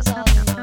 Stop.